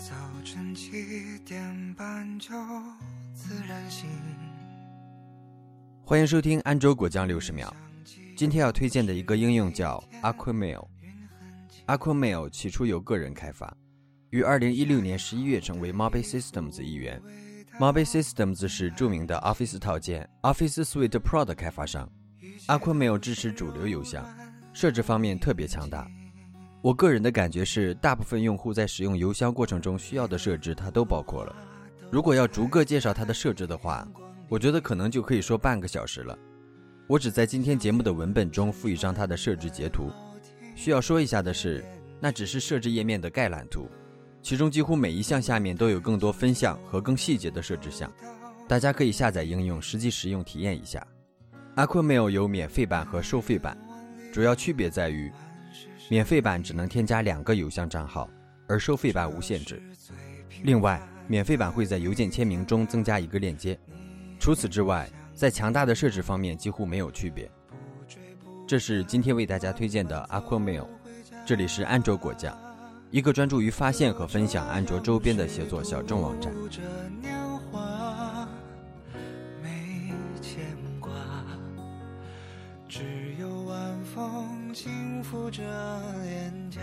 早晨七点半就自然醒。欢迎收听安卓果酱六十秒。今天要推荐的一个应用叫 Aquamail。Aquamail 起初由个人开发，于二零一六年十一月成为 Mobi Systems 一员。Mobi Systems 是著名的 Office 套件 Office Suite Pro 的开发商。Aquamail 支持主流邮箱，设置方面特别强大。我个人的感觉是，大部分用户在使用邮箱过程中需要的设置，它都包括了。如果要逐个介绍它的设置的话，我觉得可能就可以说半个小时了。我只在今天节目的文本中附一张它的设置截图。需要说一下的是，那只是设置页面的概览图，其中几乎每一项下面都有更多分项和更细节的设置项。大家可以下载应用，实际使用体验一下。Aquamail 有免费版和收费版，主要区别在于。免费版只能添加两个邮箱账号，而收费版无限制。另外，免费版会在邮件签名中增加一个链接。除此之外，在强大的设置方面几乎没有区别。这是今天为大家推荐的 Aquamail。这里是安卓果酱，一个专注于发现和分享安卓周边的协作小众网站。只有晚风轻抚着脸颊。